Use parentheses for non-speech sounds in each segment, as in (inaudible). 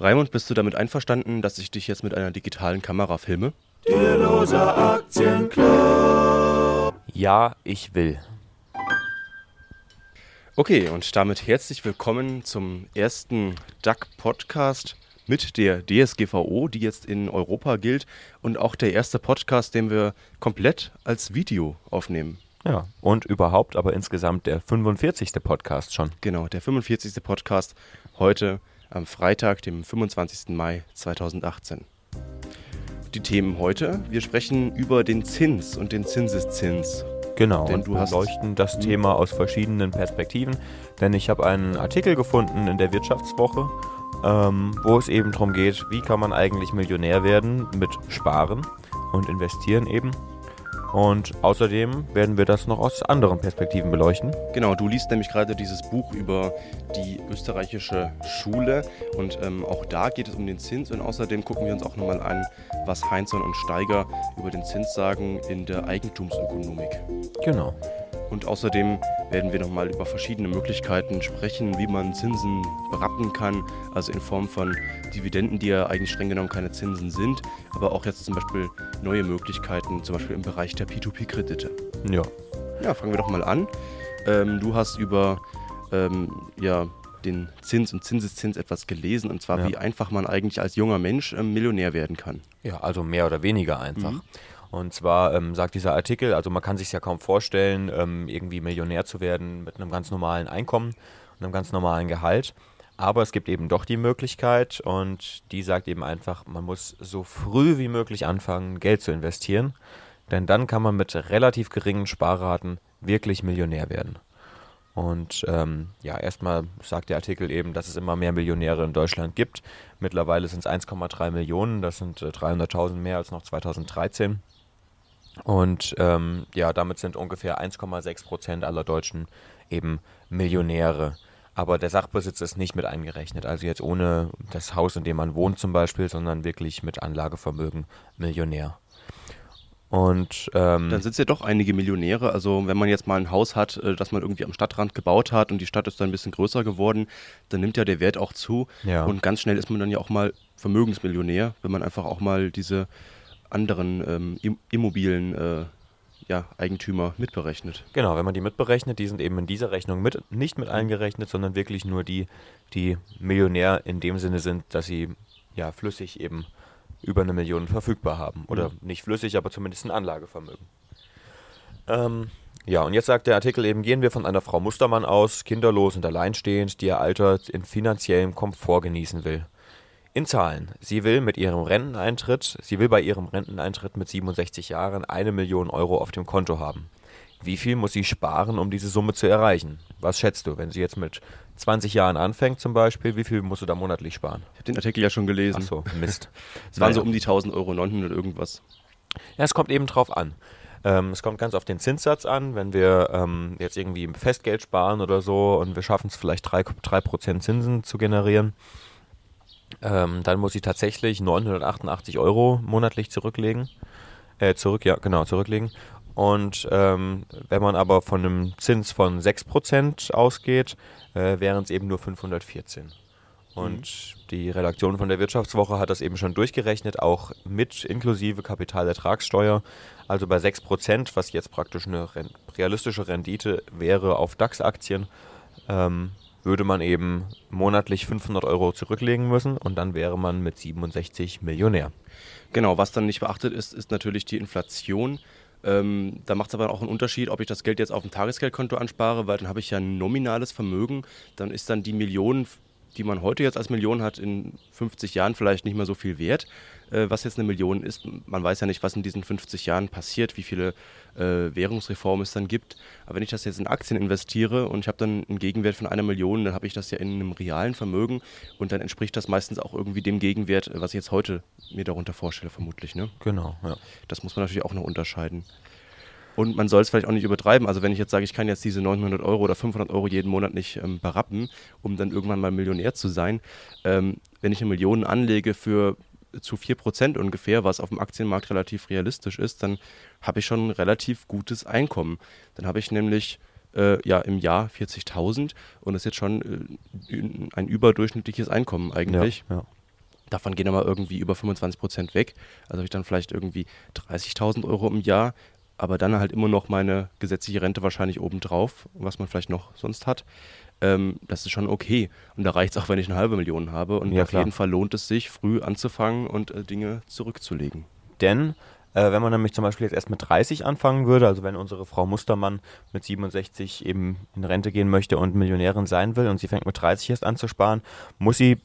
Raimund, bist du damit einverstanden, dass ich dich jetzt mit einer digitalen Kamera filme? Der Loser Aktienclub. Ja, ich will. Okay, und damit herzlich willkommen zum ersten DAC-Podcast mit der DSGVO, die jetzt in Europa gilt und auch der erste Podcast, den wir komplett als Video aufnehmen. Ja, und überhaupt aber insgesamt der 45. Podcast schon. Genau, der 45. Podcast heute am Freitag, dem 25. Mai 2018. Die Themen heute, wir sprechen über den Zins und den Zinseszins. Genau, Denn und du wir hast- leuchten das Hm. Thema aus verschiedenen Perspektiven, denn ich habe einen Artikel gefunden in der Wirtschaftswoche, ähm, wo es eben darum geht, wie kann man eigentlich Millionär werden mit Sparen und Investieren eben. Und außerdem werden wir das noch aus anderen Perspektiven beleuchten. Genau, du liest nämlich gerade dieses Buch über die österreichische Schule und ähm, auch da geht es um den Zins und außerdem gucken wir uns auch nochmal an, was Heinzson und Steiger über den Zins sagen in der Eigentumsökonomik. Genau. Und außerdem werden wir nochmal über verschiedene Möglichkeiten sprechen, wie man Zinsen berappen kann, also in Form von Dividenden, die ja eigentlich streng genommen keine Zinsen sind, aber auch jetzt zum Beispiel neue Möglichkeiten, zum Beispiel im Bereich der P2P-Kredite. Ja. Ja, fangen wir doch mal an. Ähm, du hast über ähm, ja, den Zins und Zinseszins etwas gelesen, und zwar Ja. wie einfach man eigentlich als junger Mensch ähm, Millionär werden kann. Ja, also mehr oder weniger einfach. Mhm. Und zwar ähm, sagt dieser Artikel, also man kann sich ja kaum vorstellen, ähm, irgendwie Millionär zu werden mit einem ganz normalen Einkommen und einem ganz normalen Gehalt. Aber es gibt eben doch die Möglichkeit und die sagt eben einfach, man muss so früh wie möglich anfangen, Geld zu investieren. Denn dann kann man mit relativ geringen Sparraten wirklich Millionär werden. Und ähm, ja, erstmal sagt der Artikel eben, dass es immer mehr Millionäre in Deutschland gibt. Mittlerweile sind es 1,3 Millionen, das sind äh, 300.000 mehr als noch 2013. Und ähm, ja, damit sind ungefähr 1,6 Prozent aller Deutschen eben Millionäre. Aber der Sachbesitz ist nicht mit eingerechnet. Also jetzt ohne das Haus, in dem man wohnt zum Beispiel, sondern wirklich mit Anlagevermögen Millionär. Und ähm, Dann sind es ja doch einige Millionäre. Also wenn man jetzt mal ein Haus hat, äh, das man irgendwie am Stadtrand gebaut hat und die Stadt ist dann ein bisschen größer geworden, dann nimmt ja der Wert auch zu. Ja. Und ganz schnell ist man dann ja auch mal Vermögensmillionär, wenn man einfach auch mal diese anderen ähm, im- immobilen äh, ja, Eigentümer mitberechnet. Genau, wenn man die mitberechnet, die sind eben in dieser Rechnung mit, nicht mit eingerechnet, sondern wirklich nur die, die Millionär in dem Sinne sind, dass sie ja flüssig eben über eine Million verfügbar haben. Oder nicht flüssig, aber zumindest ein Anlagevermögen. Ähm, ja, und jetzt sagt der Artikel eben, gehen wir von einer Frau Mustermann aus, kinderlos und alleinstehend, die ihr Alter in finanziellem Komfort genießen will. In Zahlen. Sie will mit ihrem Renteneintritt, sie will bei ihrem Renteneintritt mit 67 Jahren eine Million Euro auf dem Konto haben. Wie viel muss sie sparen, um diese Summe zu erreichen? Was schätzt du, wenn sie jetzt mit 20 Jahren anfängt zum Beispiel, wie viel musst du da monatlich sparen? Ich habe den Artikel ja schon gelesen. Ach so, Mist. (laughs) Es waren so um die 1000 Euro, 900 irgendwas. Ja, es kommt eben drauf an. Ähm, es kommt ganz auf den Zinssatz an. Wenn wir ähm, jetzt irgendwie Festgeld sparen oder so und wir schaffen es vielleicht 3%, 3 Zinsen zu generieren, ähm, dann muss sie tatsächlich 988 Euro monatlich zurücklegen. Äh, zurück, ja, genau, zurücklegen. Und ähm, wenn man aber von einem Zins von 6% ausgeht, äh, wären es eben nur 514. Und die Redaktion von der Wirtschaftswoche hat das eben schon durchgerechnet, auch mit inklusive Kapitalertragssteuer. Also bei 6%, was jetzt praktisch eine realistische Rendite wäre auf DAX-Aktien, ähm, würde man eben monatlich 500 Euro zurücklegen müssen und dann wäre man mit 67 Millionär. Genau, was dann nicht beachtet ist, ist natürlich die Inflation. Ähm, da macht es aber auch einen Unterschied, ob ich das Geld jetzt auf dem Tagesgeldkonto anspare, weil dann habe ich ja ein nominales Vermögen. Dann ist dann die Million, die man heute jetzt als Million hat, in 50 Jahren vielleicht nicht mehr so viel wert. Äh, was jetzt eine Million ist, man weiß ja nicht, was in diesen 50 Jahren passiert, wie viele äh, Währungsreformen es dann gibt. Aber wenn ich das jetzt in Aktien investiere und ich habe dann einen Gegenwert von einer Million, dann habe ich das ja in einem realen Vermögen und dann entspricht das meistens auch irgendwie dem Gegenwert, was ich jetzt heute mir darunter vorstelle, vermutlich. Ne? Genau, ja. Das muss man natürlich auch noch unterscheiden. Und man soll es vielleicht auch nicht übertreiben. Also wenn ich jetzt sage, ich kann jetzt diese 900 Euro oder 500 Euro jeden Monat nicht ähm, berappen, um dann irgendwann mal Millionär zu sein, ähm, wenn ich eine Million anlege für zu 4% ungefähr, was auf dem Aktienmarkt relativ realistisch ist, dann habe ich schon ein relativ gutes Einkommen. Dann habe ich nämlich äh, ja im Jahr 40.000 und das ist jetzt schon äh, ein überdurchschnittliches Einkommen eigentlich. Ja, ja. Davon gehen aber irgendwie über 25 Prozent weg. Also habe ich dann vielleicht irgendwie 30.000 Euro im Jahr, aber dann halt immer noch meine gesetzliche Rente wahrscheinlich obendrauf, was man vielleicht noch sonst hat. Ähm, das ist schon okay. Und da reicht es auch, wenn ich eine halbe Million habe. Und ja, auf klar. jeden Fall lohnt es sich, früh anzufangen und äh, Dinge zurückzulegen. Denn äh, wenn man nämlich zum Beispiel jetzt erst mit 30 anfangen würde, also wenn unsere Frau Mustermann mit 67 eben in Rente gehen möchte und Millionärin sein will und sie fängt mit 30 erst an zu sparen, muss sie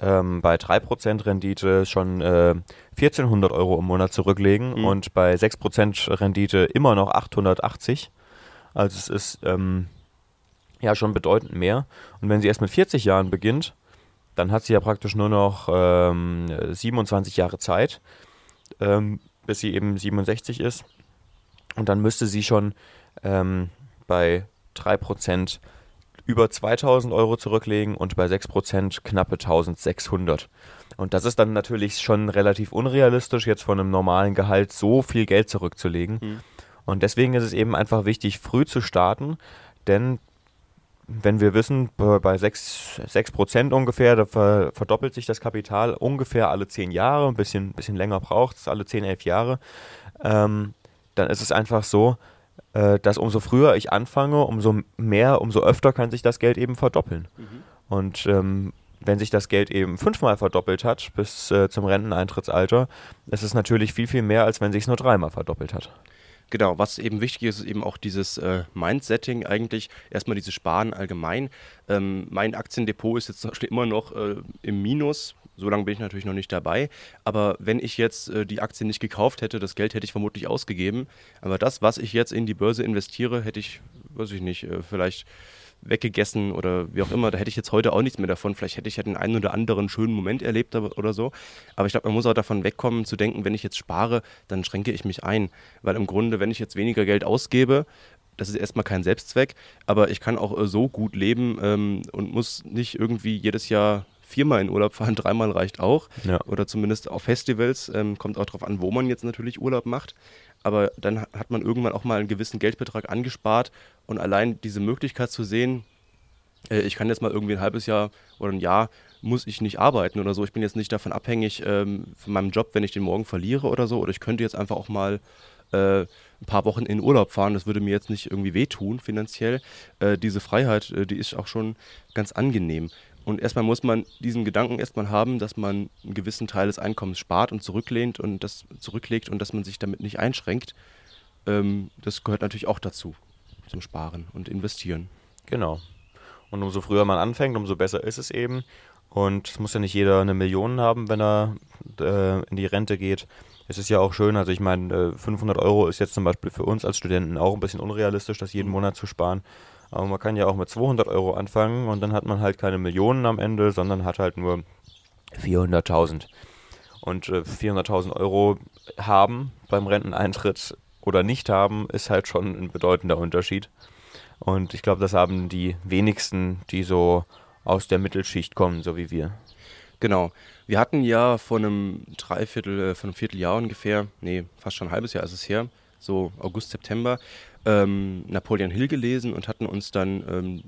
ähm, bei 3% Rendite schon äh, 1400 Euro im Monat zurücklegen mhm. und bei 6% Rendite immer noch 880. Also es ist ähm, ja schon bedeutend mehr. Und wenn sie erst mit 40 Jahren beginnt, dann hat sie ja praktisch nur noch ähm, 27 Jahre Zeit, ähm, bis sie eben 67 ist. Und dann müsste sie schon ähm, bei 3% über 2000 Euro zurücklegen und bei 6% knappe 1600. Und das ist dann natürlich schon relativ unrealistisch, jetzt von einem normalen Gehalt so viel Geld zurückzulegen. Mhm. Und deswegen ist es eben einfach wichtig, früh zu starten, denn wenn wir wissen, bei 6, 6 ungefähr, da verdoppelt sich das Kapital ungefähr alle 10 Jahre, ein bisschen, bisschen länger braucht es, alle 10, 11 Jahre, ähm, dann ist es einfach so, äh, dass umso früher ich anfange, umso mehr, umso öfter kann sich das Geld eben verdoppeln. Mhm. Und ähm, wenn sich das Geld eben fünfmal verdoppelt hat bis äh, zum Renteneintrittsalter, ist es natürlich viel, viel mehr, als wenn sich es nur dreimal verdoppelt hat. Genau, was eben wichtig ist, ist eben auch dieses äh, Mindsetting eigentlich. Erstmal dieses Sparen allgemein. Ähm, mein Aktiendepot ist jetzt immer noch äh, im Minus. So lange bin ich natürlich noch nicht dabei. Aber wenn ich jetzt äh, die Aktien nicht gekauft hätte, das Geld hätte ich vermutlich ausgegeben. Aber das, was ich jetzt in die Börse investiere, hätte ich, weiß ich nicht, äh, vielleicht weggegessen oder wie auch immer. Da hätte ich jetzt heute auch nichts mehr davon. Vielleicht hätte ich ja den einen oder anderen schönen Moment erlebt oder so. Aber ich glaube, man muss auch davon wegkommen zu denken, wenn ich jetzt spare, dann schränke ich mich ein. Weil im Grunde, wenn ich jetzt weniger Geld ausgebe, das ist erstmal kein Selbstzweck, aber ich kann auch äh, so gut leben ähm, und muss nicht irgendwie jedes Jahr viermal in Urlaub fahren, (laughs) dreimal reicht auch. Ja. Oder zumindest auf Festivals. Ähm, kommt auch darauf an, wo man jetzt natürlich Urlaub macht. Aber dann hat man irgendwann auch mal einen gewissen Geldbetrag angespart und allein diese Möglichkeit zu sehen, äh, ich kann jetzt mal irgendwie ein halbes Jahr oder ein Jahr muss ich nicht arbeiten oder so. Ich bin jetzt nicht davon abhängig ähm, von meinem Job, wenn ich den morgen verliere oder so. Oder ich könnte jetzt einfach auch mal äh, ein paar Wochen in Urlaub fahren. Das würde mir jetzt nicht irgendwie wehtun finanziell. Äh, diese Freiheit, äh, die ist auch schon ganz angenehm. Und erstmal muss man diesen Gedanken erstmal haben, dass man einen gewissen Teil des Einkommens spart und zurücklehnt und das zurücklegt und dass man sich damit nicht einschränkt. Ähm, das gehört natürlich auch dazu, zum Sparen und Investieren. Genau. Und umso früher man anfängt, umso besser ist es eben. Und es muss ja nicht jeder eine Million haben, wenn er äh, in die Rente geht. Es ist ja auch schön, also ich meine, 500 äh, Euro ist jetzt zum Beispiel für uns als Studenten auch ein bisschen unrealistisch, das jeden Monat zu sparen. Aber man kann ja auch mit 200 Euro anfangen und dann hat man halt keine Millionen am Ende, sondern hat halt nur 400.000. Und äh, 400.000 Euro haben beim Renteneintritt oder nicht haben, ist halt schon ein bedeutender Unterschied. Und ich glaube, das haben die wenigsten, die so aus der Mittelschicht kommen, so wie wir. Genau. Wir hatten ja vor einem Dreiviertel, äh, vor einem Vierteljahr ungefähr, nee, fast schon ein halbes Jahr ist es her, so August, September, ähm, Napoleon Hill gelesen und hatten uns dann ähm,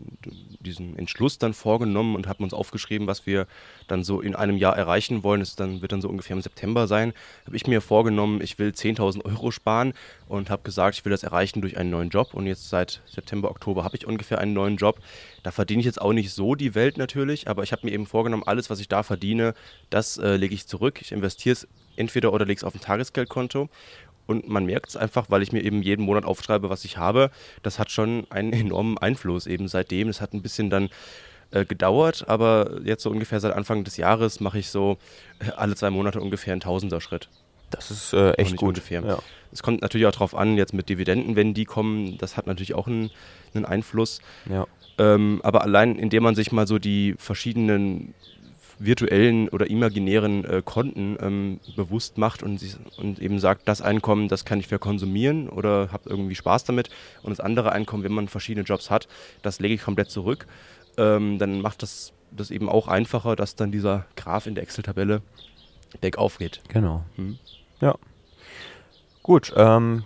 diesen Entschluss dann vorgenommen und haben uns aufgeschrieben, was wir dann so in einem Jahr erreichen wollen. Das dann, wird dann so ungefähr im September sein. Habe ich mir vorgenommen, ich will 10.000 Euro sparen und habe gesagt, ich will das erreichen durch einen neuen Job. Und jetzt seit September, Oktober habe ich ungefähr einen neuen Job. Da verdiene ich jetzt auch nicht so die Welt natürlich, aber ich habe mir eben vorgenommen, alles, was ich da verdiene, das äh, lege ich zurück. Ich investiere es entweder oder lege es auf ein Tagesgeldkonto und man merkt es einfach, weil ich mir eben jeden Monat aufschreibe, was ich habe. Das hat schon einen enormen Einfluss eben seitdem. Es hat ein bisschen dann äh, gedauert, aber jetzt so ungefähr seit Anfang des Jahres mache ich so äh, alle zwei Monate ungefähr einen Tausender-Schritt. Das ist äh, echt gut. Ungefähr. Ja. Es kommt natürlich auch darauf an, jetzt mit Dividenden, wenn die kommen, das hat natürlich auch einen, einen Einfluss. Ja. Ähm, aber allein, indem man sich mal so die verschiedenen virtuellen oder imaginären äh, Konten ähm, bewusst macht und, und eben sagt, das Einkommen, das kann ich verkonsumieren oder habe irgendwie Spaß damit und das andere Einkommen, wenn man verschiedene Jobs hat, das lege ich komplett zurück, ähm, dann macht das das eben auch einfacher, dass dann dieser Graph in der Excel-Tabelle bergauf geht. Genau. Mhm. Ja. Gut, ähm,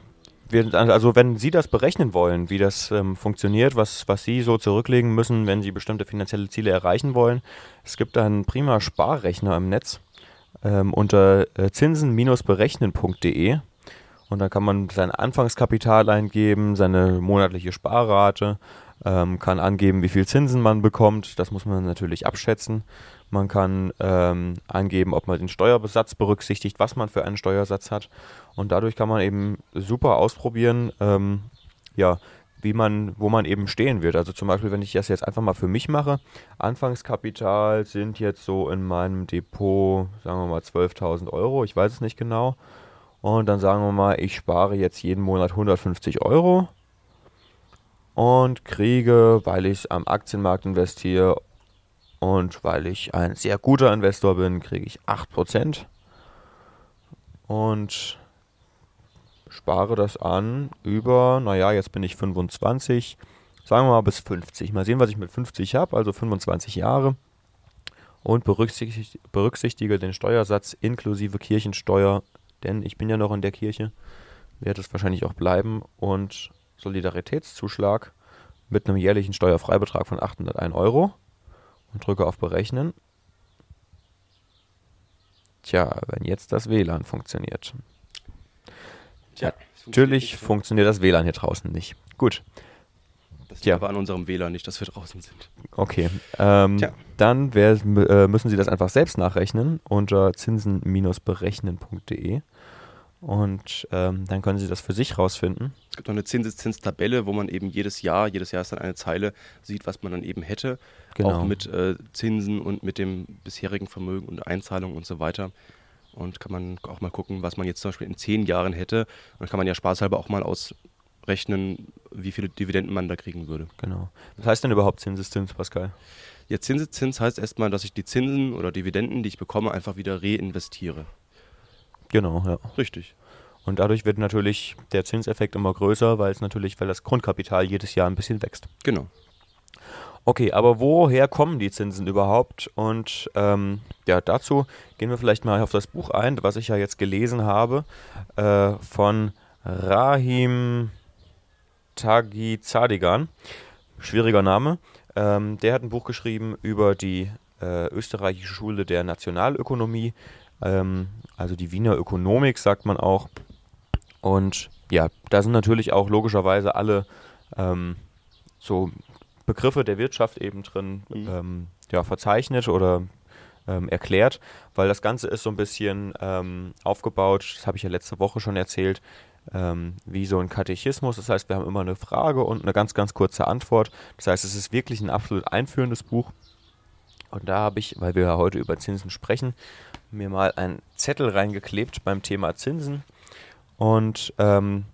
wir, also wenn Sie das berechnen wollen, wie das ähm, funktioniert, was, was Sie so zurücklegen müssen, wenn Sie bestimmte finanzielle Ziele erreichen wollen, es gibt einen prima Sparrechner im Netz ähm, unter äh, zinsen-berechnen.de und da kann man sein Anfangskapital eingeben, seine monatliche Sparrate, ähm, kann angeben, wie viel Zinsen man bekommt. Das muss man natürlich abschätzen. Man kann ähm, angeben, ob man den Steuersatz berücksichtigt, was man für einen Steuersatz hat. Und dadurch kann man eben super ausprobieren, ähm, ja, wie man, wo man eben stehen wird. Also zum Beispiel, wenn ich das jetzt einfach mal für mich mache, Anfangskapital sind jetzt so in meinem Depot, sagen wir mal 12.000 Euro, ich weiß es nicht genau. Und dann sagen wir mal, ich spare jetzt jeden Monat 150 Euro und kriege, weil ich am Aktienmarkt investiere und weil ich ein sehr guter Investor bin, kriege ich 8% und spare das an über, naja, jetzt bin ich 25, sagen wir mal bis 50. Mal sehen, was ich mit 50 habe, also 25 Jahre. Und berücksichtige, berücksichtige den Steuersatz inklusive Kirchensteuer, denn ich bin ja noch in der Kirche, werde es wahrscheinlich auch bleiben. Und Solidaritätszuschlag mit einem jährlichen Steuerfreibetrag von 801 Euro und drücke auf Berechnen. Tja, wenn jetzt das WLAN funktioniert. Tja, natürlich funktioniert das WLAN hier draußen nicht. Gut. Das liegt aber an unserem WLAN nicht, dass wir draußen sind. Okay. Ähm, dann wär, äh, müssen Sie das einfach selbst nachrechnen unter zinsen-berechnen.de. Und ähm, dann können Sie das für sich rausfinden. Es gibt noch eine Zinseszinstabelle, wo man eben jedes Jahr, jedes Jahr ist dann eine Zeile, sieht, was man dann eben hätte. Genau. Auch mit äh, Zinsen und mit dem bisherigen Vermögen und Einzahlungen und so weiter. Und kann man auch mal gucken, was man jetzt zum Beispiel in zehn Jahren hätte. Und dann kann man ja spaßhalber auch mal ausrechnen, wie viele Dividenden man da kriegen würde. Genau. Was heißt denn überhaupt Zinseszins, Pascal? Ja, Zinseszins heißt erstmal, dass ich die Zinsen oder Dividenden, die ich bekomme, einfach wieder reinvestiere. Genau, ja. Richtig. Und dadurch wird natürlich der Zinseffekt immer größer, weil es natürlich, weil das Grundkapital jedes Jahr ein bisschen wächst. Genau. Okay, aber woher kommen die Zinsen überhaupt? Und ähm, ja, dazu gehen wir vielleicht mal auf das Buch ein, was ich ja jetzt gelesen habe, äh, von Rahim Tagizadigan. Schwieriger Name. Ähm, der hat ein Buch geschrieben über die äh, österreichische Schule der Nationalökonomie, ähm, also die Wiener Ökonomik, sagt man auch. Und ja, da sind natürlich auch logischerweise alle ähm, so Begriffe der Wirtschaft eben drin mhm. ähm, ja, verzeichnet oder ähm, erklärt, weil das Ganze ist so ein bisschen ähm, aufgebaut, das habe ich ja letzte Woche schon erzählt, ähm, wie so ein Katechismus. Das heißt, wir haben immer eine Frage und eine ganz, ganz kurze Antwort. Das heißt, es ist wirklich ein absolut einführendes Buch. Und da habe ich, weil wir ja heute über Zinsen sprechen, mir mal einen Zettel reingeklebt beim Thema Zinsen. Und ähm,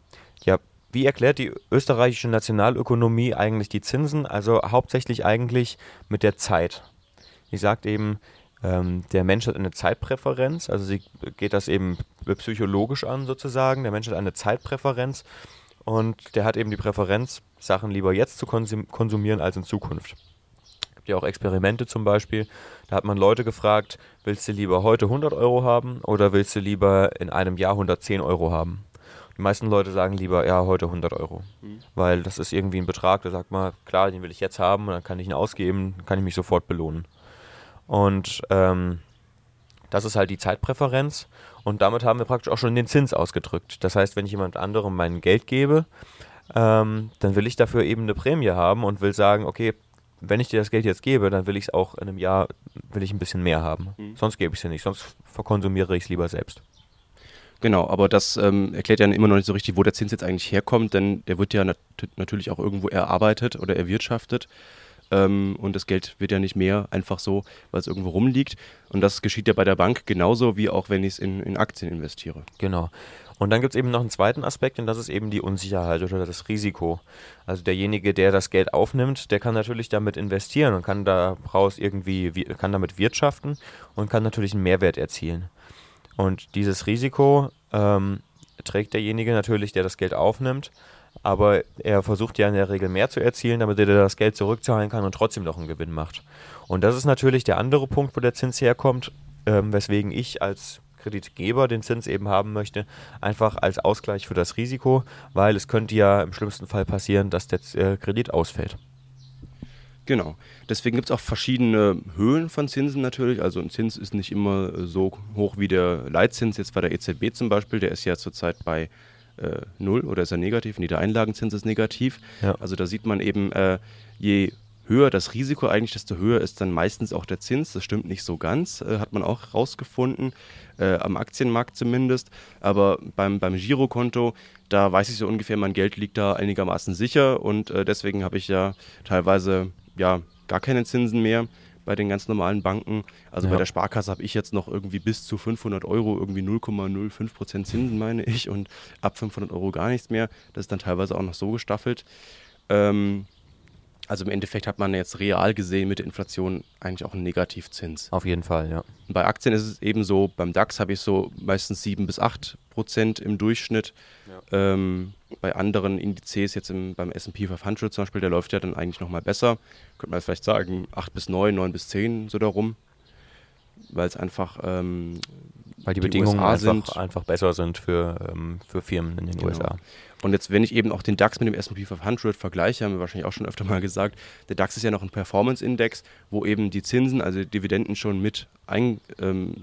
ja, wie erklärt die österreichische Nationalökonomie eigentlich die Zinsen? Also hauptsächlich eigentlich mit der Zeit. Sie sagt eben, ähm, der Mensch hat eine Zeitpräferenz, also sie geht das eben psychologisch an sozusagen. Der Mensch hat eine Zeitpräferenz und der hat eben die Präferenz, Sachen lieber jetzt zu konsumieren als in Zukunft ja auch Experimente zum Beispiel. Da hat man Leute gefragt, willst du lieber heute 100 Euro haben oder willst du lieber in einem Jahr 110 Euro haben? Die meisten Leute sagen lieber, ja, heute 100 Euro. Mhm. Weil das ist irgendwie ein Betrag, da sagt man, klar, den will ich jetzt haben und dann kann ich ihn ausgeben, kann ich mich sofort belohnen. Und ähm, das ist halt die Zeitpräferenz. Und damit haben wir praktisch auch schon den Zins ausgedrückt. Das heißt, wenn ich jemand anderem mein Geld gebe, ähm, dann will ich dafür eben eine Prämie haben und will sagen, okay, wenn ich dir das Geld jetzt gebe, dann will ich es auch in einem Jahr, will ich ein bisschen mehr haben. Mhm. Sonst gebe ich es ja nicht, sonst verkonsumiere ich es lieber selbst. Genau, aber das ähm, erklärt ja immer noch nicht so richtig, wo der Zins jetzt eigentlich herkommt, denn der wird ja nat natürlich auch irgendwo erarbeitet oder erwirtschaftet. Ähm, und das Geld wird ja nicht mehr einfach so, weil es irgendwo rumliegt. Und das geschieht ja bei der Bank genauso, wie auch wenn ich es in, in Aktien investiere. Genau. Und dann gibt es eben noch einen zweiten Aspekt und das ist eben die Unsicherheit oder das Risiko. Also derjenige, der das Geld aufnimmt, der kann natürlich damit investieren und kann daraus irgendwie, kann damit wirtschaften und kann natürlich einen Mehrwert erzielen. Und dieses Risiko ähm, trägt derjenige natürlich, der das Geld aufnimmt, aber er versucht ja in der Regel mehr zu erzielen, damit er das Geld zurückzahlen kann und trotzdem noch einen Gewinn macht. Und das ist natürlich der andere Punkt, wo der Zins herkommt, ähm, weswegen ich als Kreditgeber den Zins eben haben möchte, einfach als Ausgleich für das Risiko, weil es könnte ja im schlimmsten Fall passieren, dass der äh, Kredit ausfällt. Genau. Deswegen gibt es auch verschiedene Höhen von Zinsen natürlich. Also ein Zins ist nicht immer äh, so hoch wie der Leitzins jetzt bei der EZB zum Beispiel. Der ist ja zurzeit bei äh, null oder ist er negativ? Nee, der Einlagenzins ist negativ. Ja. Also da sieht man eben, äh, je höher das Risiko eigentlich, desto höher ist dann meistens auch der Zins. Das stimmt nicht so ganz, äh, hat man auch rausgefunden, äh, am Aktienmarkt zumindest. Aber beim, beim Girokonto, da weiß ich so ungefähr, mein Geld liegt da einigermaßen sicher und äh, deswegen habe ich ja teilweise ja gar keine Zinsen mehr bei den ganz normalen Banken. Also ja. bei der Sparkasse habe ich jetzt noch irgendwie bis zu 500 Euro irgendwie 0,05 Prozent Zinsen, meine ich, und ab 500 Euro gar nichts mehr. Das ist dann teilweise auch noch so gestaffelt. Ähm, also im Endeffekt hat man jetzt real gesehen mit der Inflation eigentlich auch einen Negativzins. Auf jeden Fall, ja. Bei Aktien ist es eben so, beim DAX habe ich so meistens 7 bis 8 Prozent im Durchschnitt. Ja. Ähm, bei anderen Indizes, jetzt im, beim SP 500 zum Beispiel, der läuft ja dann eigentlich nochmal besser. Könnte man vielleicht sagen 8 bis 9, 9 bis 10, so darum. Weil es einfach ähm, weil die, die Bedingungen einfach, einfach besser sind für, ähm, für Firmen in den genau. USA. Und jetzt, wenn ich eben auch den DAX mit dem S&P 500 vergleiche, haben wir wahrscheinlich auch schon öfter mal gesagt, der DAX ist ja noch ein Performance-Index, wo eben die Zinsen, also Dividenden schon mit eingeflossen ähm,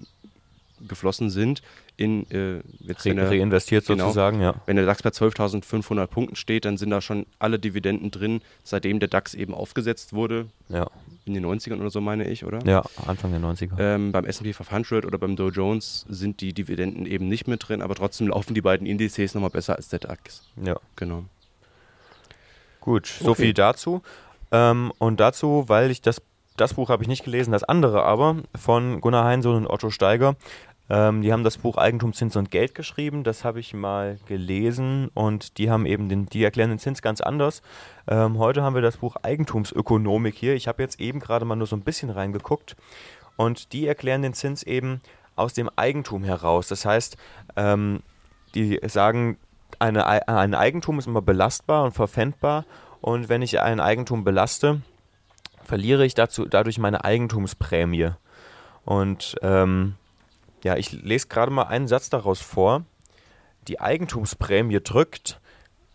sind in äh, jetzt Re reinvestiert genau, sozusagen, ja. Wenn der DAX bei 12.500 Punkten steht, dann sind da schon alle Dividenden drin, seitdem der DAX eben aufgesetzt wurde. Ja. In den 90ern oder so, meine ich, oder? Ja, Anfang der 90er. Ähm, beim SP 500 oder beim Dow Jones sind die Dividenden eben nicht mit drin, aber trotzdem laufen die beiden Indizes nochmal besser als der DAX. Ja. Genau. Gut, so okay. viel dazu. Ähm, und dazu, weil ich das das Buch habe ich nicht gelesen, das andere aber von Gunnar Heinsohn und Otto Steiger. Ähm, die haben das Buch Eigentum, Zins und Geld geschrieben. Das habe ich mal gelesen und die haben eben den, die erklären den Zins ganz anders. Ähm, heute haben wir das Buch Eigentumsökonomik hier. Ich habe jetzt eben gerade mal nur so ein bisschen reingeguckt und die erklären den Zins eben aus dem Eigentum heraus. Das heißt, ähm, die sagen, eine, ein Eigentum ist immer belastbar und verpfändbar und wenn ich ein Eigentum belaste, verliere ich dazu, dadurch meine Eigentumsprämie. Und ähm, ja, ich lese gerade mal einen Satz daraus vor. Die Eigentumsprämie drückt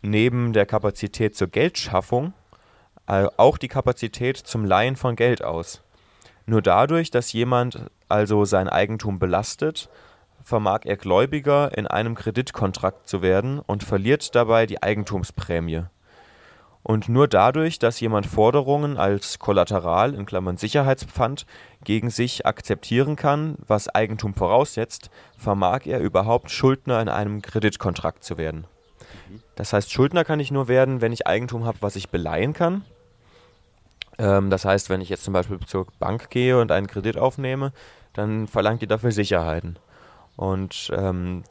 neben der Kapazität zur Geldschaffung äh, auch die Kapazität zum Leihen von Geld aus. Nur dadurch, dass jemand also sein Eigentum belastet, vermag er Gläubiger in einem Kreditkontrakt zu werden und verliert dabei die Eigentumsprämie. Und nur dadurch, dass jemand Forderungen als Kollateral in Klammern (Sicherheitspfand) gegen sich akzeptieren kann, was Eigentum voraussetzt, vermag er überhaupt Schuldner in einem Kreditkontrakt zu werden. Das heißt, Schuldner kann ich nur werden, wenn ich Eigentum habe, was ich beleihen kann. Ähm, das heißt, wenn ich jetzt zum Beispiel zur Bank gehe und einen Kredit aufnehme, dann verlangt die dafür Sicherheiten. Und ähm,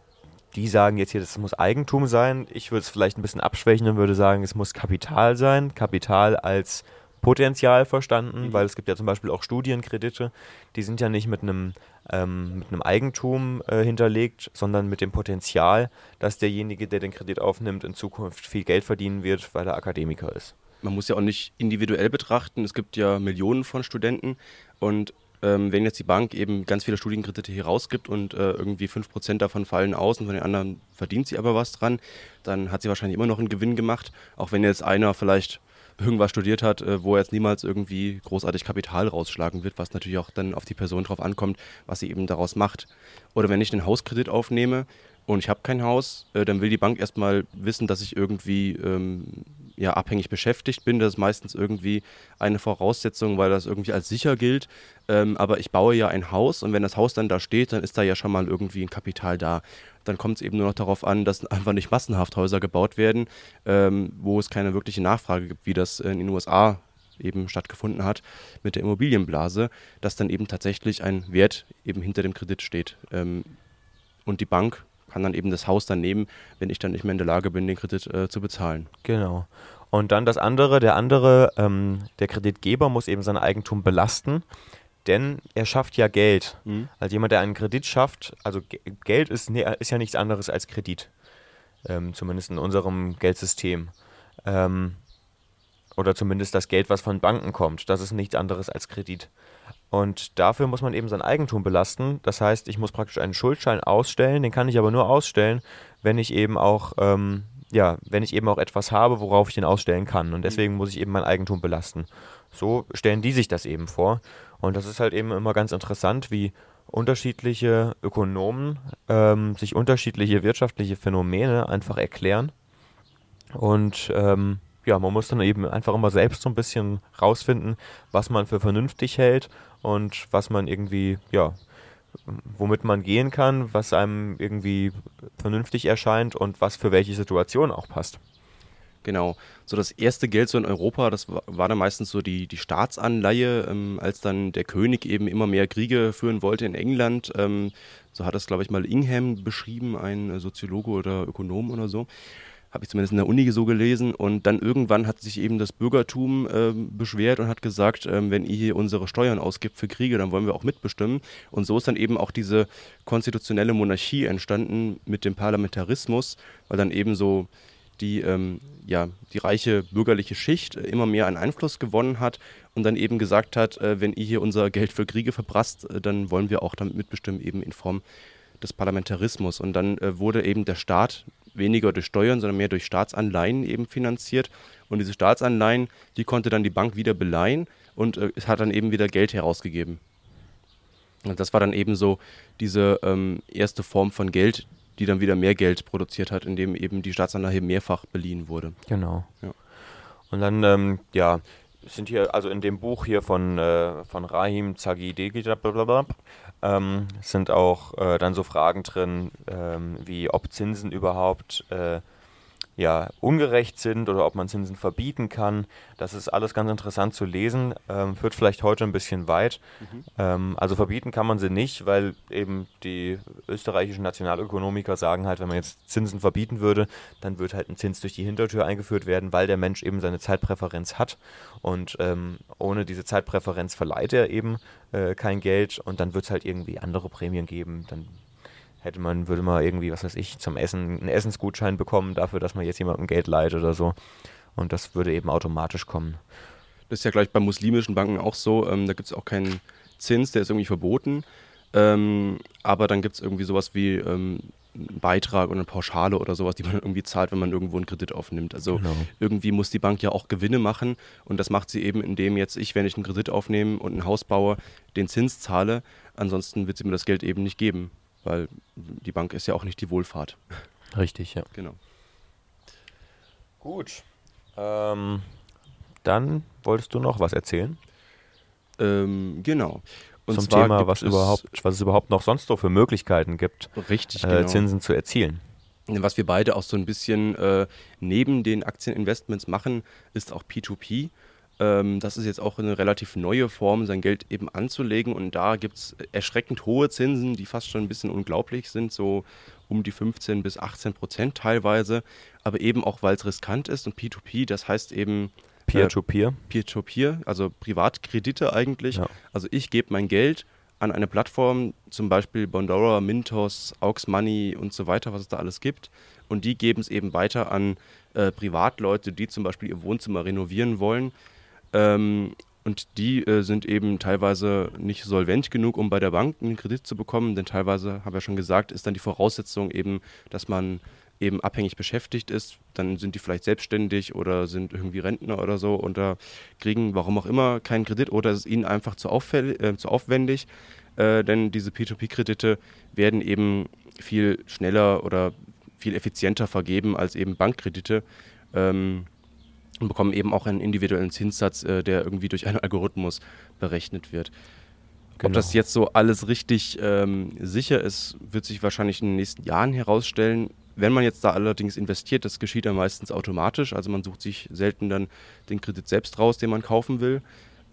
die sagen jetzt hier, das muss Eigentum sein. Ich würde es vielleicht ein bisschen abschwächen und würde sagen, es muss Kapital sein. Kapital als Potenzial verstanden, mhm. weil es gibt ja zum Beispiel auch Studienkredite, die sind ja nicht mit einem, ähm, mit einem Eigentum äh, hinterlegt, sondern mit dem Potenzial, dass derjenige, der den Kredit aufnimmt, in Zukunft viel Geld verdienen wird, weil er Akademiker ist. Man muss ja auch nicht individuell betrachten. Es gibt ja Millionen von Studenten und ähm, wenn jetzt die Bank eben ganz viele Studienkredite hier rausgibt und äh, irgendwie 5% davon fallen aus und von den anderen verdient sie aber was dran, dann hat sie wahrscheinlich immer noch einen Gewinn gemacht, auch wenn jetzt einer vielleicht irgendwas studiert hat, äh, wo er jetzt niemals irgendwie großartig Kapital rausschlagen wird, was natürlich auch dann auf die Person drauf ankommt, was sie eben daraus macht. Oder wenn ich einen Hauskredit aufnehme und ich habe kein Haus, äh, dann will die Bank erstmal wissen, dass ich irgendwie ähm, ja, abhängig beschäftigt bin. Das ist meistens irgendwie eine Voraussetzung, weil das irgendwie als sicher gilt. Ähm, aber ich baue ja ein Haus und wenn das Haus dann da steht, dann ist da ja schon mal irgendwie ein Kapital da. Dann kommt es eben nur noch darauf an, dass (laughs) einfach nicht massenhaft Häuser gebaut werden, ähm, wo es keine wirkliche Nachfrage gibt, wie das in den USA eben stattgefunden hat mit der Immobilienblase, dass dann eben tatsächlich ein Wert eben hinter dem Kredit steht. Ähm, und die Bank kann dann eben das Haus dann nehmen, wenn ich dann nicht mehr in der Lage bin, den Kredit äh, zu bezahlen. Genau. Und dann das andere, der andere, ähm, der Kreditgeber muss eben sein Eigentum belasten, denn er schafft ja Geld. Mhm. Also jemand, der einen Kredit schafft, also Geld ist, ist ja nichts anderes als Kredit, ähm, zumindest in unserem Geldsystem. Ähm, oder zumindest das Geld, was von Banken kommt, das ist nichts anderes als Kredit. Und dafür muss man eben sein Eigentum belasten. Das heißt, ich muss praktisch einen Schuldschein ausstellen. Den kann ich aber nur ausstellen, wenn ich eben auch, ähm, ja, wenn ich eben auch etwas habe, worauf ich den ausstellen kann. Und deswegen muss ich eben mein Eigentum belasten. So stellen die sich das eben vor. Und das ist halt eben immer ganz interessant, wie unterschiedliche Ökonomen ähm, sich unterschiedliche wirtschaftliche Phänomene einfach erklären. Und ähm, ja, man muss dann eben einfach immer selbst so ein bisschen rausfinden, was man für vernünftig hält und was man irgendwie, ja, womit man gehen kann, was einem irgendwie vernünftig erscheint und was für welche Situation auch passt. Genau. So das erste Geld so in Europa, das war, dann meistens so die, die Staatsanleihe, ähm, als dann der König eben immer mehr Kriege führen wollte in England. Ähm, so hat das, glaube ich, mal Ingham beschrieben, ein Soziologe oder Ökonom oder so habe ich zumindest in der Uni so gelesen. Und dann irgendwann hat sich eben das Bürgertum äh, beschwert und hat gesagt, äh, wenn ihr hier unsere Steuern ausgibt für Kriege, dann wollen wir auch mitbestimmen. Und so ist dann eben auch diese konstitutionelle Monarchie entstanden mit dem Parlamentarismus, weil dann eben so die, ähm, ja, die reiche bürgerliche Schicht immer mehr an Einfluss gewonnen hat und dann eben gesagt hat, äh, wenn ihr hier unser Geld für Kriege verprasst, äh, dann wollen wir auch damit mitbestimmen, eben in Form des Parlamentarismus. Und dann äh, wurde eben der Staat weniger durch Steuern, sondern mehr durch Staatsanleihen eben finanziert. Und diese Staatsanleihen, die konnte dann die Bank wieder beleihen und äh, es hat dann eben wieder Geld herausgegeben. Und das war dann eben so diese ähm, erste Form von Geld, die dann wieder mehr Geld produziert hat, indem eben die Staatsanleihe mehrfach beliehen wurde. Genau. Ja. Und dann, ähm, ja, sind hier, also in dem Buch hier von, äh, von Rahim Zagidegi, ähm, sind auch äh, dann so Fragen drin, ähm, wie ob Zinsen überhaupt äh, ja, ungerecht sind oder ob man Zinsen verbieten kann. Das ist alles ganz interessant zu lesen, ähm, führt vielleicht heute ein bisschen weit. Mhm. Ähm, also verbieten kann man sie nicht, weil eben die österreichischen Nationalökonomiker sagen halt, wenn man jetzt Zinsen verbieten würde, dann wird halt ein Zins durch die Hintertür eingeführt werden, weil der Mensch eben seine Zeitpräferenz hat und ähm, ohne diese Zeitpräferenz verleiht er eben äh, kein Geld und dann wird es halt irgendwie andere Prämien geben, dann hätte man, würde man irgendwie, was weiß ich, zum Essen einen Essensgutschein bekommen dafür, dass man jetzt jemandem Geld leiht oder so. Und das würde eben automatisch kommen. Das ist ja gleich bei muslimischen Banken auch so. Ähm, da gibt es auch keinen Zins, der ist irgendwie verboten. Ähm, aber dann gibt es irgendwie sowas wie ähm, einen Beitrag oder eine Pauschale oder sowas, die man irgendwie zahlt, wenn man irgendwo einen Kredit aufnimmt. Also genau. irgendwie muss die Bank ja auch Gewinne machen und das macht sie eben, indem jetzt ich, wenn ich einen Kredit aufnehme und ein Haus baue, den Zins zahle. Ansonsten wird sie mir das Geld eben nicht geben weil die Bank ist ja auch nicht die Wohlfahrt. Richtig, ja. Genau. Gut. Ähm, dann wolltest du noch was erzählen? Ähm, genau. Und Zum Thema, was, überhaupt, was es überhaupt noch sonst so für Möglichkeiten gibt, richtig, äh, genau. Zinsen zu erzielen. Was wir beide auch so ein bisschen äh, neben den Aktieninvestments machen, ist auch P2P. Ähm, das ist jetzt auch eine relativ neue Form, sein Geld eben anzulegen. Und da gibt es erschreckend hohe Zinsen, die fast schon ein bisschen unglaublich sind, so um die 15 bis 18 Prozent teilweise. Aber eben auch, weil es riskant ist und P2P, das heißt eben. Peer-to-Peer. Äh, Peer-to-Peer, also Privatkredite eigentlich. Ja. Also ich gebe mein Geld an eine Plattform, zum Beispiel Bondora, Mintos, Aux Money und so weiter, was es da alles gibt. Und die geben es eben weiter an äh, Privatleute, die zum Beispiel ihr Wohnzimmer renovieren wollen. Ähm, und die äh, sind eben teilweise nicht solvent genug, um bei der Bank einen Kredit zu bekommen, denn teilweise, habe ich ja schon gesagt, ist dann die Voraussetzung eben, dass man eben abhängig beschäftigt ist, dann sind die vielleicht selbstständig oder sind irgendwie Rentner oder so und da kriegen, warum auch immer, keinen Kredit oder es ist ihnen einfach zu, äh, zu aufwendig, äh, denn diese P2P-Kredite werden eben viel schneller oder viel effizienter vergeben als eben Bankkredite. Ähm, und bekommen eben auch einen individuellen Zinssatz, äh, der irgendwie durch einen Algorithmus berechnet wird. Genau. Ob das jetzt so alles richtig ähm, sicher ist, wird sich wahrscheinlich in den nächsten Jahren herausstellen. Wenn man jetzt da allerdings investiert, das geschieht dann meistens automatisch. Also man sucht sich selten dann den Kredit selbst raus, den man kaufen will,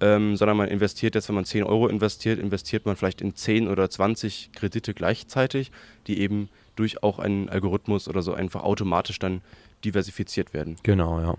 ähm, sondern man investiert jetzt, wenn man 10 Euro investiert, investiert man vielleicht in 10 oder 20 Kredite gleichzeitig, die eben durch auch einen Algorithmus oder so einfach automatisch dann diversifiziert werden. Genau, ja.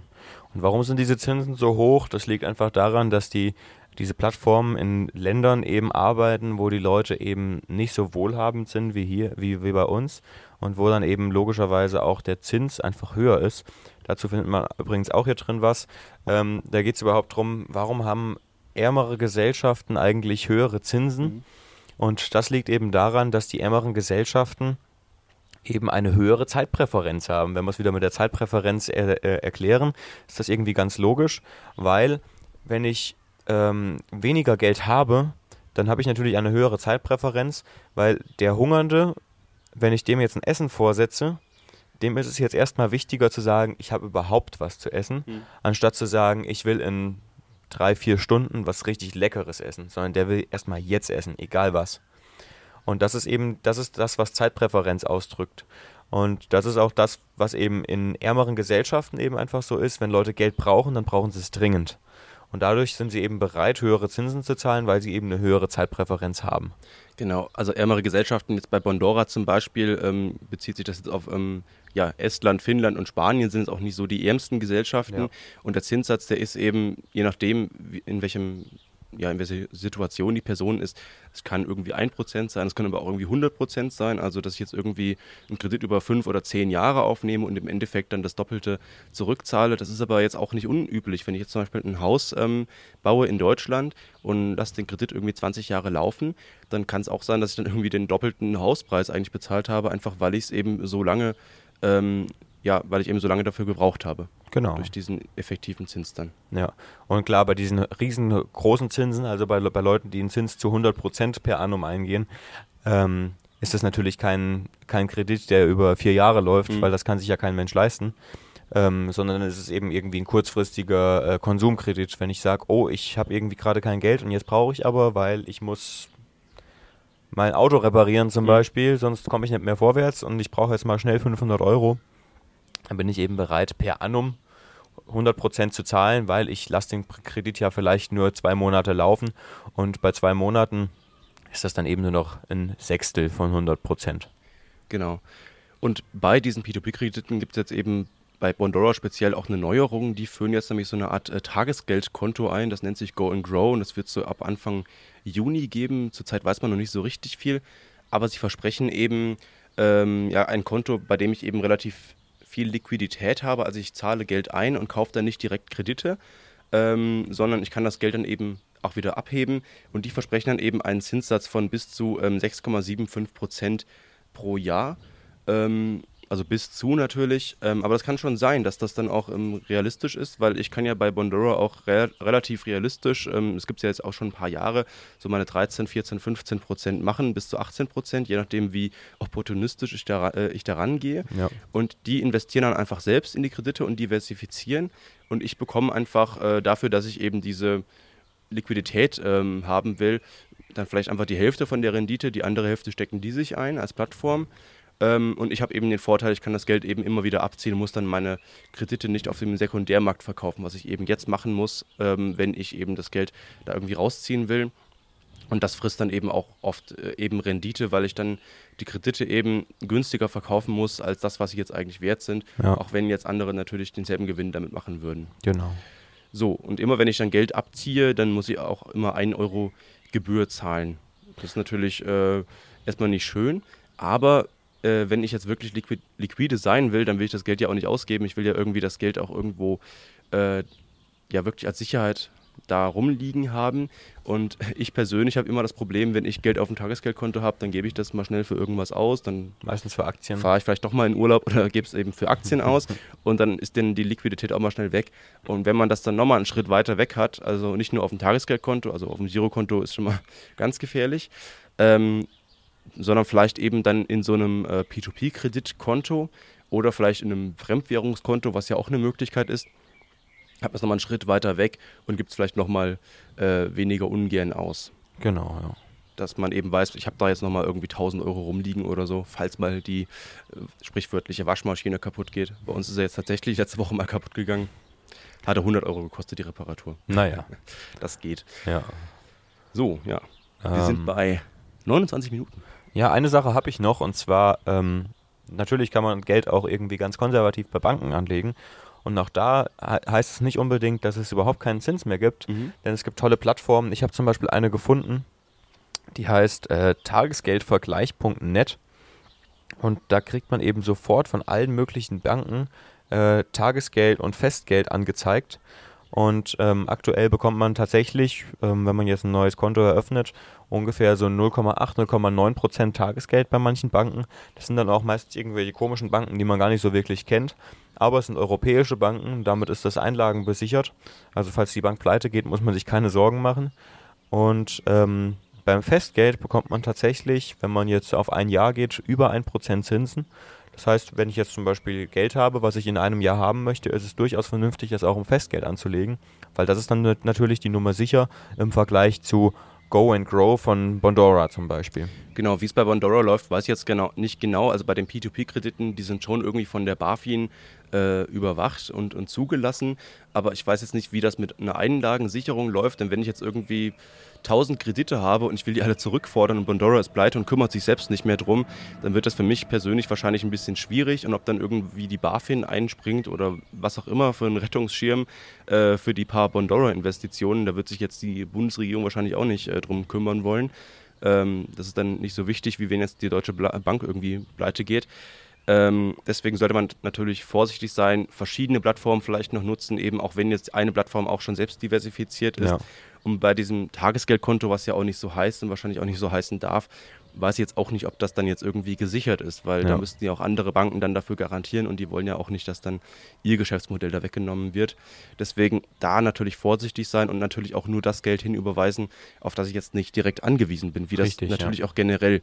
Und warum sind diese Zinsen so hoch? Das liegt einfach daran, dass die diese Plattformen in Ländern eben arbeiten, wo die Leute eben nicht so wohlhabend sind wie hier, wie, wie bei uns und wo dann eben logischerweise auch der Zins einfach höher ist. Dazu findet man übrigens auch hier drin was. Ähm, da geht es überhaupt darum, warum haben ärmere Gesellschaften eigentlich höhere Zinsen. Mhm. Und das liegt eben daran, dass die ärmeren Gesellschaften eben eine höhere Zeitpräferenz haben. Wenn wir es wieder mit der Zeitpräferenz er, äh, erklären, ist das irgendwie ganz logisch, weil wenn ich ähm, weniger Geld habe, dann habe ich natürlich eine höhere Zeitpräferenz, weil der Hungernde, wenn ich dem jetzt ein Essen vorsetze, dem ist es jetzt erstmal wichtiger zu sagen, ich habe überhaupt was zu essen, mhm. anstatt zu sagen, ich will in drei, vier Stunden was richtig Leckeres essen, sondern der will erstmal jetzt essen, egal was. Und das ist eben, das ist das, was Zeitpräferenz ausdrückt. Und das ist auch das, was eben in ärmeren Gesellschaften eben einfach so ist. Wenn Leute Geld brauchen, dann brauchen sie es dringend. Und dadurch sind sie eben bereit, höhere Zinsen zu zahlen, weil sie eben eine höhere Zeitpräferenz haben. Genau, also ärmere Gesellschaften, jetzt bei Bondora zum Beispiel, ähm, bezieht sich das jetzt auf ähm, ja, Estland, Finnland und Spanien sind es auch nicht so die ärmsten Gesellschaften. Ja. Und der Zinssatz, der ist eben, je nachdem, in welchem ja, in welcher Situation die Person ist. Es kann irgendwie 1% sein, es können aber auch irgendwie 100% sein. Also, dass ich jetzt irgendwie einen Kredit über fünf oder zehn Jahre aufnehme und im Endeffekt dann das Doppelte zurückzahle. Das ist aber jetzt auch nicht unüblich. Wenn ich jetzt zum Beispiel ein Haus ähm, baue in Deutschland und lasse den Kredit irgendwie 20 Jahre laufen, dann kann es auch sein, dass ich dann irgendwie den doppelten Hauspreis eigentlich bezahlt habe, einfach weil ich es eben so lange ähm, ja, weil ich eben so lange dafür gebraucht habe. Genau. Durch diesen effektiven Zins dann. Ja, und klar, bei diesen riesengroßen Zinsen, also bei, bei Leuten, die einen Zins zu 100 Prozent per annum eingehen, ähm, ist das natürlich kein, kein Kredit, der über vier Jahre läuft, mhm. weil das kann sich ja kein Mensch leisten. Ähm, sondern es ist eben irgendwie ein kurzfristiger äh, Konsumkredit, wenn ich sage, oh, ich habe irgendwie gerade kein Geld und jetzt brauche ich aber, weil ich muss mein Auto reparieren zum mhm. Beispiel, sonst komme ich nicht mehr vorwärts und ich brauche jetzt mal schnell 500 Euro dann bin ich eben bereit, per annum 100% zu zahlen, weil ich lasse den Kredit ja vielleicht nur zwei Monate laufen und bei zwei Monaten ist das dann eben nur noch ein Sechstel von 100%. Genau. Und bei diesen P2P-Krediten gibt es jetzt eben bei Bondora speziell auch eine Neuerung. Die führen jetzt nämlich so eine Art äh, Tagesgeldkonto ein. Das nennt sich Go and Grow und das wird so ab Anfang Juni geben. Zurzeit weiß man noch nicht so richtig viel, aber sie versprechen eben ähm, ja, ein Konto, bei dem ich eben relativ viel Liquidität habe, also ich zahle Geld ein und kaufe dann nicht direkt Kredite, ähm, sondern ich kann das Geld dann eben auch wieder abheben und die versprechen dann eben einen Zinssatz von bis zu ähm, 6,75 Prozent pro Jahr. Ähm, also bis zu natürlich. Ähm, aber das kann schon sein, dass das dann auch ähm, realistisch ist, weil ich kann ja bei Bondora auch re relativ realistisch, ähm, es gibt es ja jetzt auch schon ein paar Jahre, so meine 13, 14, 15 Prozent machen, bis zu 18 Prozent, je nachdem, wie opportunistisch ich da, äh, ich da rangehe. Ja. Und die investieren dann einfach selbst in die Kredite und diversifizieren. Und ich bekomme einfach äh, dafür, dass ich eben diese Liquidität ähm, haben will, dann vielleicht einfach die Hälfte von der Rendite, die andere Hälfte stecken die sich ein als Plattform. Ähm, und ich habe eben den Vorteil, ich kann das Geld eben immer wieder abziehen und muss dann meine Kredite nicht auf dem Sekundärmarkt verkaufen, was ich eben jetzt machen muss, ähm, wenn ich eben das Geld da irgendwie rausziehen will. Und das frisst dann eben auch oft äh, eben Rendite, weil ich dann die Kredite eben günstiger verkaufen muss als das, was sie jetzt eigentlich wert sind, ja. auch wenn jetzt andere natürlich denselben Gewinn damit machen würden. Genau. So, und immer wenn ich dann Geld abziehe, dann muss ich auch immer 1 Euro Gebühr zahlen. Das ist natürlich äh, erstmal nicht schön, aber äh, wenn ich jetzt wirklich liquid, liquide sein will, dann will ich das Geld ja auch nicht ausgeben. Ich will ja irgendwie das Geld auch irgendwo äh, ja wirklich als Sicherheit da rumliegen haben. Und (laughs) ich persönlich habe immer das Problem, wenn ich Geld auf dem Tagesgeldkonto habe, dann gebe ich das mal schnell für irgendwas aus. Dann Meistens für Aktien. Fahre ich vielleicht doch mal in Urlaub oder (laughs) gebe es eben für Aktien aus. Und dann ist denn die Liquidität auch mal schnell weg. Und wenn man das dann nochmal einen Schritt weiter weg hat, also nicht nur auf dem Tagesgeldkonto, also auf dem Girokonto ist schon mal (laughs) ganz gefährlich, ähm, sondern vielleicht eben dann in so einem äh, P2P-Kreditkonto oder vielleicht in einem Fremdwährungskonto, was ja auch eine Möglichkeit ist, hat man es nochmal einen Schritt weiter weg und gibt es vielleicht nochmal äh, weniger ungern aus. Genau, ja. Dass man eben weiß, ich habe da jetzt nochmal irgendwie 1000 Euro rumliegen oder so, falls mal die äh, sprichwörtliche Waschmaschine kaputt geht. Bei uns ist er jetzt tatsächlich letzte Woche mal kaputt gegangen. Hatte 100 Euro gekostet, die Reparatur. Naja. (laughs) Das geht. Ja. So, ja. Wir ähm, sind bei 29 Minuten. Ja, eine Sache habe ich noch und zwar, ähm, natürlich kann man Geld auch irgendwie ganz konservativ bei Banken anlegen. Und auch da heißt es nicht unbedingt, dass es überhaupt keinen Zins mehr gibt, mhm. denn es gibt tolle Plattformen. Ich habe zum Beispiel eine gefunden, die heißt äh, tagesgeldvergleich.net. Und da kriegt man eben sofort von allen möglichen Banken äh, Tagesgeld und Festgeld angezeigt. Und ähm, aktuell bekommt man tatsächlich, ähm, wenn man jetzt ein neues Konto eröffnet, ungefähr so 0,8, 0,9 Prozent Tagesgeld bei manchen Banken. Das sind dann auch meistens irgendwelche komischen Banken, die man gar nicht so wirklich kennt. Aber es sind europäische Banken, damit ist das Einlagen besichert. Also falls die Bank pleite geht, muss man sich keine Sorgen machen. Und ähm, beim Festgeld bekommt man tatsächlich, wenn man jetzt auf ein Jahr geht, über 1% Zinsen. Das heißt, wenn ich jetzt zum Beispiel Geld habe, was ich in einem Jahr haben möchte, ist es durchaus vernünftig, das auch im Festgeld anzulegen, weil das ist dann natürlich die Nummer sicher im Vergleich zu Go and Grow von Bondora zum Beispiel. Genau, wie es bei Bondora läuft, weiß ich jetzt genau, nicht genau. Also bei den P2P-Krediten, die sind schon irgendwie von der BaFin äh, überwacht und, und zugelassen. Aber ich weiß jetzt nicht, wie das mit einer Einlagensicherung läuft. Denn wenn ich jetzt irgendwie 1000 Kredite habe und ich will die alle zurückfordern und Bondora ist pleite und kümmert sich selbst nicht mehr drum, dann wird das für mich persönlich wahrscheinlich ein bisschen schwierig. Und ob dann irgendwie die BaFin einspringt oder was auch immer für einen Rettungsschirm äh, für die paar Bondora-Investitionen, da wird sich jetzt die Bundesregierung wahrscheinlich auch nicht äh, drum kümmern wollen. Ähm, das ist dann nicht so wichtig, wie wenn jetzt die Deutsche Bank irgendwie pleite geht. Ähm, deswegen sollte man natürlich vorsichtig sein, verschiedene Plattformen vielleicht noch nutzen, eben auch wenn jetzt eine Plattform auch schon selbst diversifiziert ist. Ja. Und bei diesem Tagesgeldkonto, was ja auch nicht so heißt und wahrscheinlich auch nicht so heißen darf, weiß ich jetzt auch nicht, ob das dann jetzt irgendwie gesichert ist, weil ja. da müssten ja auch andere Banken dann dafür garantieren und die wollen ja auch nicht, dass dann ihr Geschäftsmodell da weggenommen wird. Deswegen da natürlich vorsichtig sein und natürlich auch nur das Geld hinüberweisen, auf das ich jetzt nicht direkt angewiesen bin, wie Richtig, das natürlich ja. auch generell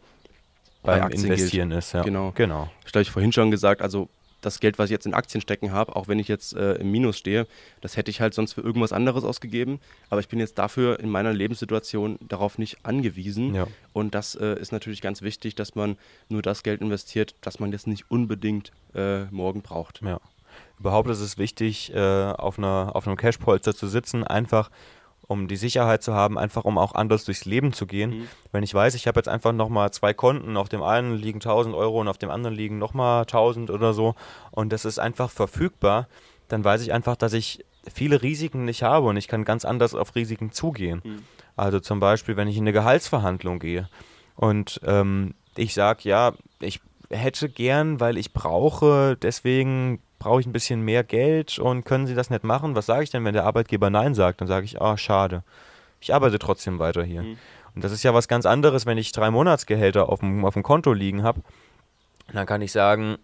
beim bei Investieren gilt. ist. Ja. Genau. genau. Das habe ich vorhin schon gesagt. Also das Geld, was ich jetzt in Aktien stecken habe, auch wenn ich jetzt äh, im Minus stehe, das hätte ich halt sonst für irgendwas anderes ausgegeben. Aber ich bin jetzt dafür in meiner Lebenssituation darauf nicht angewiesen. Ja. Und das äh, ist natürlich ganz wichtig, dass man nur das Geld investiert, das man jetzt nicht unbedingt äh, morgen braucht. Ja. Überhaupt ist es wichtig, äh, auf, einer, auf einem Cashpolster zu sitzen, einfach um die Sicherheit zu haben, einfach um auch anders durchs Leben zu gehen. Mhm. Wenn ich weiß, ich habe jetzt einfach nochmal zwei Konten, auf dem einen liegen 1000 Euro und auf dem anderen liegen nochmal 1000 oder so und das ist einfach verfügbar, dann weiß ich einfach, dass ich viele Risiken nicht habe und ich kann ganz anders auf Risiken zugehen. Mhm. Also zum Beispiel, wenn ich in eine Gehaltsverhandlung gehe und ähm, ich sage, ja, ich hätte gern, weil ich brauche deswegen brauche ich ein bisschen mehr Geld und können Sie das nicht machen? Was sage ich denn, wenn der Arbeitgeber Nein sagt? Dann sage ich, ah, schade. Ich arbeite trotzdem weiter hier. Mhm. Und das ist ja was ganz anderes, wenn ich drei Monatsgehälter auf dem, auf dem Konto liegen habe. Dann kann ich sagen,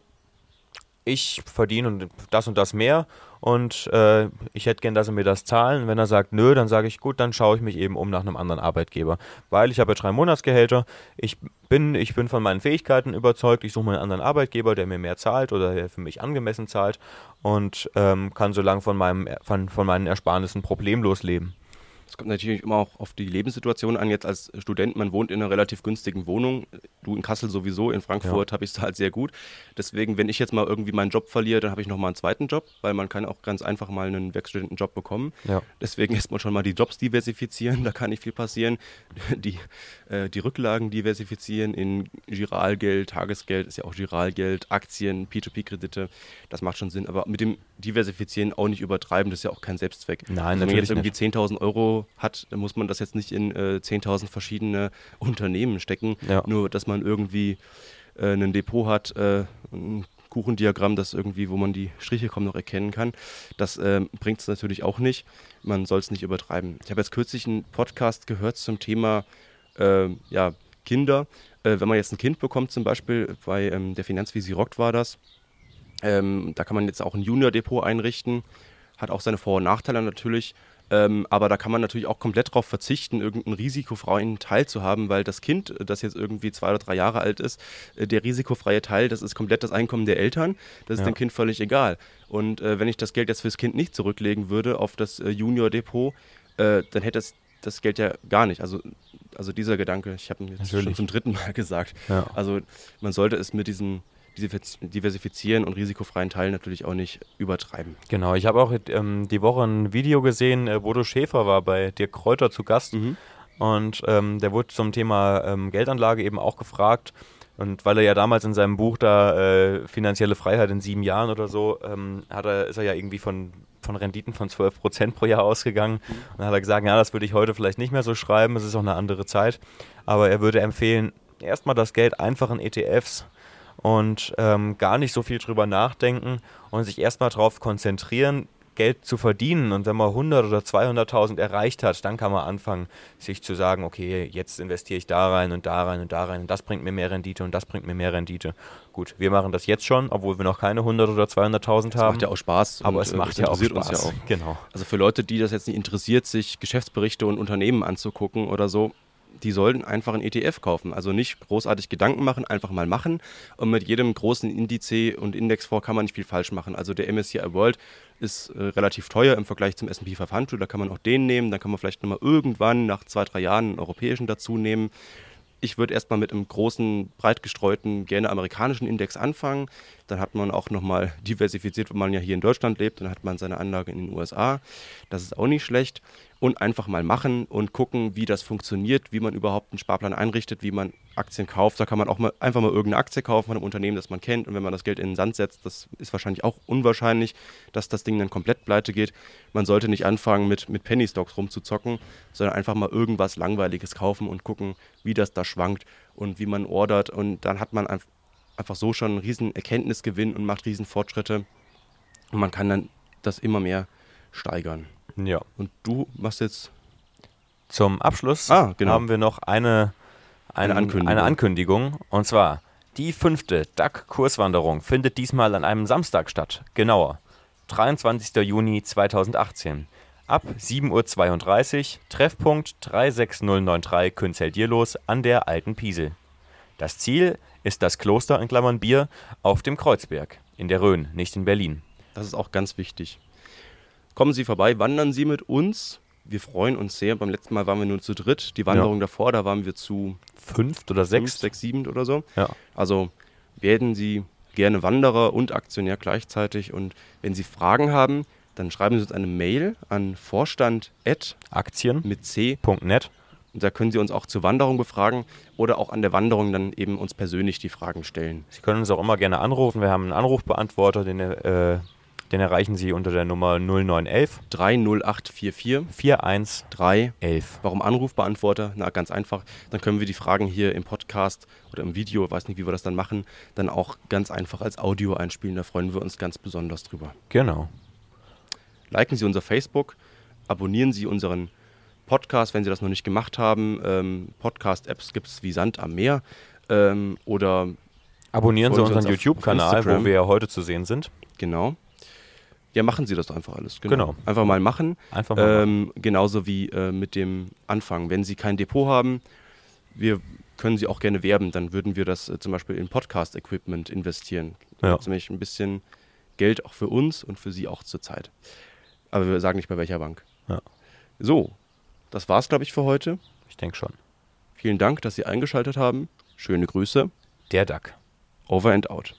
ich verdiene das und das mehr und äh, ich hätte gern, dass er mir das zahlen. Wenn er sagt, nö, dann sage ich, gut, dann schaue ich mich eben um nach einem anderen Arbeitgeber. Weil ich habe ja drei Monatsgehälter, ich bin, ich bin von meinen Fähigkeiten überzeugt, ich suche mir einen anderen Arbeitgeber, der mir mehr zahlt oder der für mich angemessen zahlt und ähm, kann so lange von, von, von meinen Ersparnissen problemlos leben. Es kommt natürlich immer auch auf die Lebenssituation an. Jetzt als Student, man wohnt in einer relativ günstigen Wohnung. Du in Kassel sowieso, in Frankfurt ja. habe ich es halt sehr gut. Deswegen, wenn ich jetzt mal irgendwie meinen Job verliere, dann habe ich nochmal einen zweiten Job, weil man kann auch ganz einfach mal einen Werkstudentenjob bekommen. Ja. Deswegen erstmal schon mal die Jobs diversifizieren, (laughs) da kann nicht viel passieren. Die, äh, die Rücklagen diversifizieren in Giralgeld, Tagesgeld ist ja auch Giralgeld, Aktien, P2P-Kredite, das macht schon Sinn. Aber mit dem Diversifizieren auch nicht übertreiben, das ist ja auch kein Selbstzweck. Nein, also, Wenn man jetzt irgendwie 10.000 Euro hat, dann muss man das jetzt nicht in äh, 10.000 verschiedene (laughs) Unternehmen stecken, ja. nur dass man irgendwie äh, ein Depot hat, äh, ein Kuchendiagramm, das irgendwie, wo man die Striche kaum noch erkennen kann. Das äh, bringt es natürlich auch nicht. Man soll es nicht übertreiben. Ich habe jetzt kürzlich einen Podcast gehört zum Thema äh, ja, Kinder. Äh, wenn man jetzt ein Kind bekommt, zum Beispiel bei ähm, der Finanzvisi Rockt war das, ähm, da kann man jetzt auch ein Junior-Depot einrichten. Hat auch seine Vor- und Nachteile natürlich. Ähm, aber da kann man natürlich auch komplett darauf verzichten, irgendeinen risikofreien Teil zu haben, weil das Kind, das jetzt irgendwie zwei oder drei Jahre alt ist, äh, der risikofreie Teil, das ist komplett das Einkommen der Eltern. Das ist ja. dem Kind völlig egal. Und äh, wenn ich das Geld jetzt fürs Kind nicht zurücklegen würde auf das äh, Junior-Depot, äh, dann hätte es das Geld ja gar nicht. Also, also dieser Gedanke, ich habe ihn jetzt Natürlich. schon zum dritten Mal (laughs) gesagt. Ja. Also man sollte es mit diesen diversifizieren und risikofreien Teil natürlich auch nicht übertreiben. Genau, ich habe auch ähm, die Woche ein Video gesehen, äh, Bodo Schäfer war bei Dirk Kräuter zu Gast mhm. und ähm, der wurde zum Thema ähm, Geldanlage eben auch gefragt. Und weil er ja damals in seinem Buch da äh, finanzielle Freiheit in sieben Jahren oder so, ähm, hat er, ist er ja irgendwie von, von Renditen von 12 Prozent pro Jahr ausgegangen. Mhm. Und dann hat er gesagt, ja, das würde ich heute vielleicht nicht mehr so schreiben, es ist auch eine andere Zeit. Aber er würde empfehlen, erstmal das Geld einfach in ETFs und ähm, gar nicht so viel drüber nachdenken und sich erstmal darauf konzentrieren, Geld zu verdienen und wenn man 100 oder 200.000 erreicht hat, dann kann man anfangen, sich zu sagen, okay, jetzt investiere ich da rein und da rein und da rein und das bringt mir mehr Rendite und das bringt mir mehr Rendite. Gut, wir machen das jetzt schon, obwohl wir noch keine 100 oder 200.000 haben. Macht ja auch Spaß. Aber es äh, macht ja auch Spaß. Uns ja auch. Genau. Also für Leute, die das jetzt nicht interessiert, sich Geschäftsberichte und Unternehmen anzugucken oder so, die sollten einfach ein ETF kaufen. Also nicht großartig Gedanken machen, einfach mal machen. Und mit jedem großen Indiz und Indexfonds kann man nicht viel falsch machen. Also der MSCI World ist äh, relativ teuer im Vergleich zum S&P 500. Da kann man auch den nehmen. Dann kann man vielleicht nochmal irgendwann nach zwei, drei Jahren einen europäischen dazu nehmen. Ich würde erstmal mit einem großen, breit gestreuten, gerne amerikanischen Index anfangen. Dann hat man auch nochmal diversifiziert, wenn man ja hier in Deutschland lebt. Dann hat man seine Anlage in den USA. Das ist auch nicht schlecht und einfach mal machen und gucken, wie das funktioniert, wie man überhaupt einen Sparplan einrichtet, wie man Aktien kauft. Da kann man auch mal einfach mal irgendeine Aktie kaufen von einem Unternehmen, das man kennt. Und wenn man das Geld in den Sand setzt, das ist wahrscheinlich auch unwahrscheinlich, dass das Ding dann komplett pleite geht. Man sollte nicht anfangen, mit, mit Penny Stocks rumzuzocken, sondern einfach mal irgendwas Langweiliges kaufen und gucken, wie das da schwankt und wie man ordert. Und dann hat man einfach so schon einen riesen Erkenntnisgewinn und macht riesen Fortschritte. Und man kann dann das immer mehr steigern. Ja. Und du machst jetzt. Zum Abschluss ah, genau. haben wir noch eine, eine, eine, Ankündigung. eine Ankündigung. Und zwar, die fünfte DAC-Kurswanderung findet diesmal an einem Samstag statt. Genauer, 23. Juni 2018. Ab 7.32 Uhr, Treffpunkt 36093 Künzel-Dierlos an der Alten Piesel. Das Ziel ist das Kloster in Klammern Bier auf dem Kreuzberg, in der Rhön, nicht in Berlin. Das ist auch ganz wichtig. Kommen Sie vorbei, wandern Sie mit uns. Wir freuen uns sehr. Beim letzten Mal waren wir nur zu dritt. Die Wanderung ja. davor, da waren wir zu fünf oder sechs, fünf, sechs, sieben oder so. Ja. Also werden Sie gerne Wanderer und Aktionär gleichzeitig. Und wenn Sie Fragen haben, dann schreiben Sie uns eine Mail an vorstand Aktien mit c.net. Und da können Sie uns auch zur Wanderung befragen oder auch an der Wanderung dann eben uns persönlich die Fragen stellen. Sie können uns auch immer gerne anrufen. Wir haben einen Anrufbeantworter, den äh, den erreichen Sie unter der Nummer 0911 30844 41 Warum Anrufbeantworter? Na, ganz einfach. Dann können wir die Fragen hier im Podcast oder im Video, weiß nicht, wie wir das dann machen, dann auch ganz einfach als Audio einspielen. Da freuen wir uns ganz besonders drüber. Genau. Liken Sie unser Facebook, abonnieren Sie unseren Podcast, wenn Sie das noch nicht gemacht haben. Ähm, Podcast-Apps gibt es wie Sand am Meer. Ähm, oder abonnieren Sie unseren YouTube-Kanal, wo wir ja heute zu sehen sind. Genau. Ja, machen Sie das doch einfach alles. Genau. genau. Einfach mal machen. Einfach mal ähm, machen. Genauso wie äh, mit dem Anfang. Wenn Sie kein Depot haben, wir können Sie auch gerne werben, dann würden wir das äh, zum Beispiel in Podcast-Equipment investieren. Ja. Das nämlich ein bisschen Geld auch für uns und für Sie auch zur Zeit. Aber wir sagen nicht bei welcher Bank. Ja. So, das war's, glaube ich, für heute. Ich denke schon. Vielen Dank, dass Sie eingeschaltet haben. Schöne Grüße. Der Duck. Over and out.